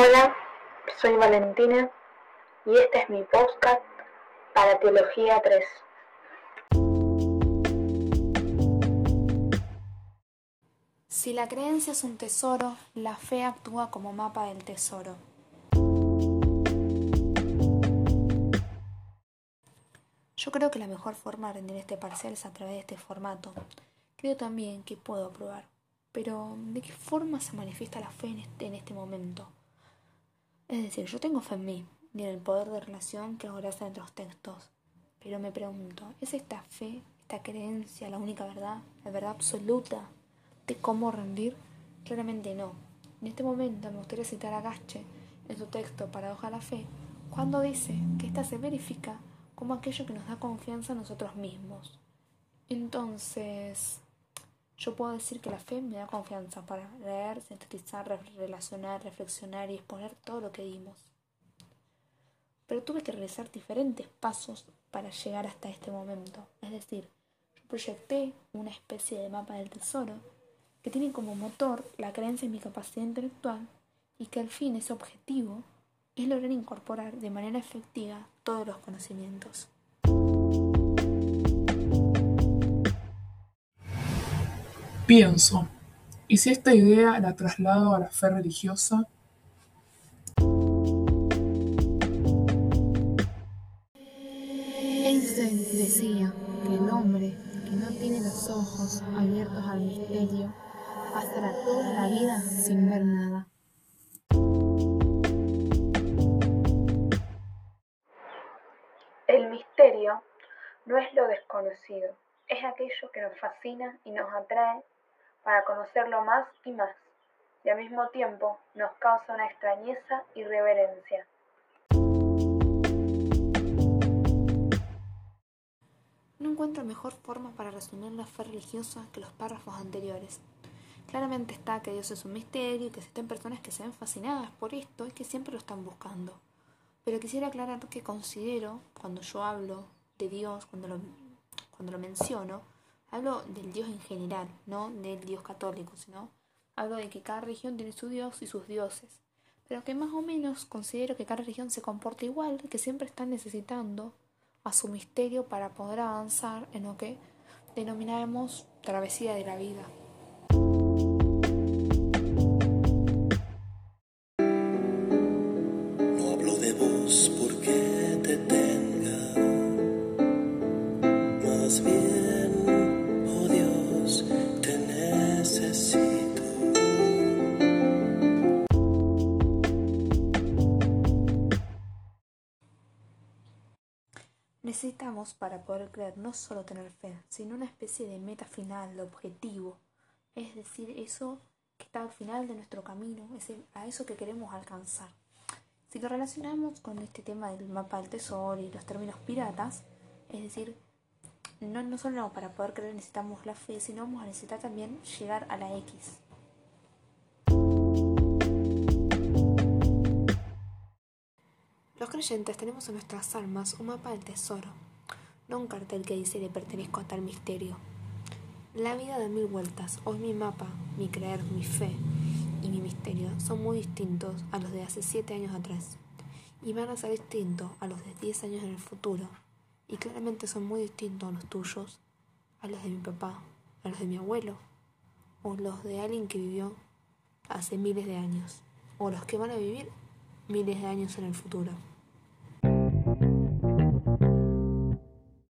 Hola, soy Valentina y este es mi podcast para Teología 3. Si la creencia es un tesoro, la fe actúa como mapa del tesoro. Yo creo que la mejor forma de rendir este parcial es a través de este formato. Creo también que puedo aprobar. Pero, ¿de qué forma se manifiesta la fe en este, en este momento? Es decir, yo tengo fe en mí y en el poder de relación que entre los textos. Pero me pregunto, ¿es esta fe, esta creencia la única verdad, la verdad absoluta de cómo rendir? Claramente no. En este momento me gustaría citar a Gache en su texto Paradoja a la Fe, cuando dice que ésta se verifica como aquello que nos da confianza a nosotros mismos. Entonces, yo puedo decir que la fe me da confianza para leer, sintetizar, relacionar, reflexionar y exponer todo lo que dimos. Pero tuve que realizar diferentes pasos para llegar hasta este momento. Es decir, yo proyecté una especie de mapa del tesoro que tiene como motor la creencia en mi capacidad intelectual y que al fin ese objetivo es lograr incorporar de manera efectiva todos los conocimientos. Pienso, ¿y si esta idea la traslado a la fe religiosa? Einstein decía que el hombre que no tiene los ojos abiertos al misterio pasará toda la vida sin ver nada. El misterio no es lo desconocido, es aquello que nos fascina y nos atrae para conocerlo más y más, y al mismo tiempo nos causa una extrañeza y reverencia. No encuentro mejor forma para resumir la fe religiosa que los párrafos anteriores. Claramente está que Dios es un misterio y que existen personas que se ven fascinadas por esto y que siempre lo están buscando. Pero quisiera aclarar que considero, cuando yo hablo de Dios, cuando lo, cuando lo menciono, hablo del Dios en general, no del Dios católico, sino hablo de que cada religión tiene su Dios y sus dioses. Pero que más o menos considero que cada religión se comporta igual, que siempre están necesitando a su misterio para poder avanzar en lo que denominamos travesía de la vida. Necesitamos para poder creer no solo tener fe, sino una especie de meta final, de objetivo, es decir, eso que está al final de nuestro camino, es a eso que queremos alcanzar. Si lo relacionamos con este tema del mapa del tesoro y los términos piratas, es decir, no, no solo para poder creer necesitamos la fe, sino vamos a necesitar también llegar a la X. creyentes tenemos en nuestras almas un mapa del tesoro, no un cartel que dice le pertenezco a tal misterio. La vida da mil vueltas, hoy mi mapa, mi creer, mi fe y mi misterio son muy distintos a los de hace siete años atrás y van a ser distintos a los de diez años en el futuro y claramente son muy distintos a los tuyos, a los de mi papá, a los de mi abuelo o los de alguien que vivió hace miles de años o los que van a vivir miles de años en el futuro.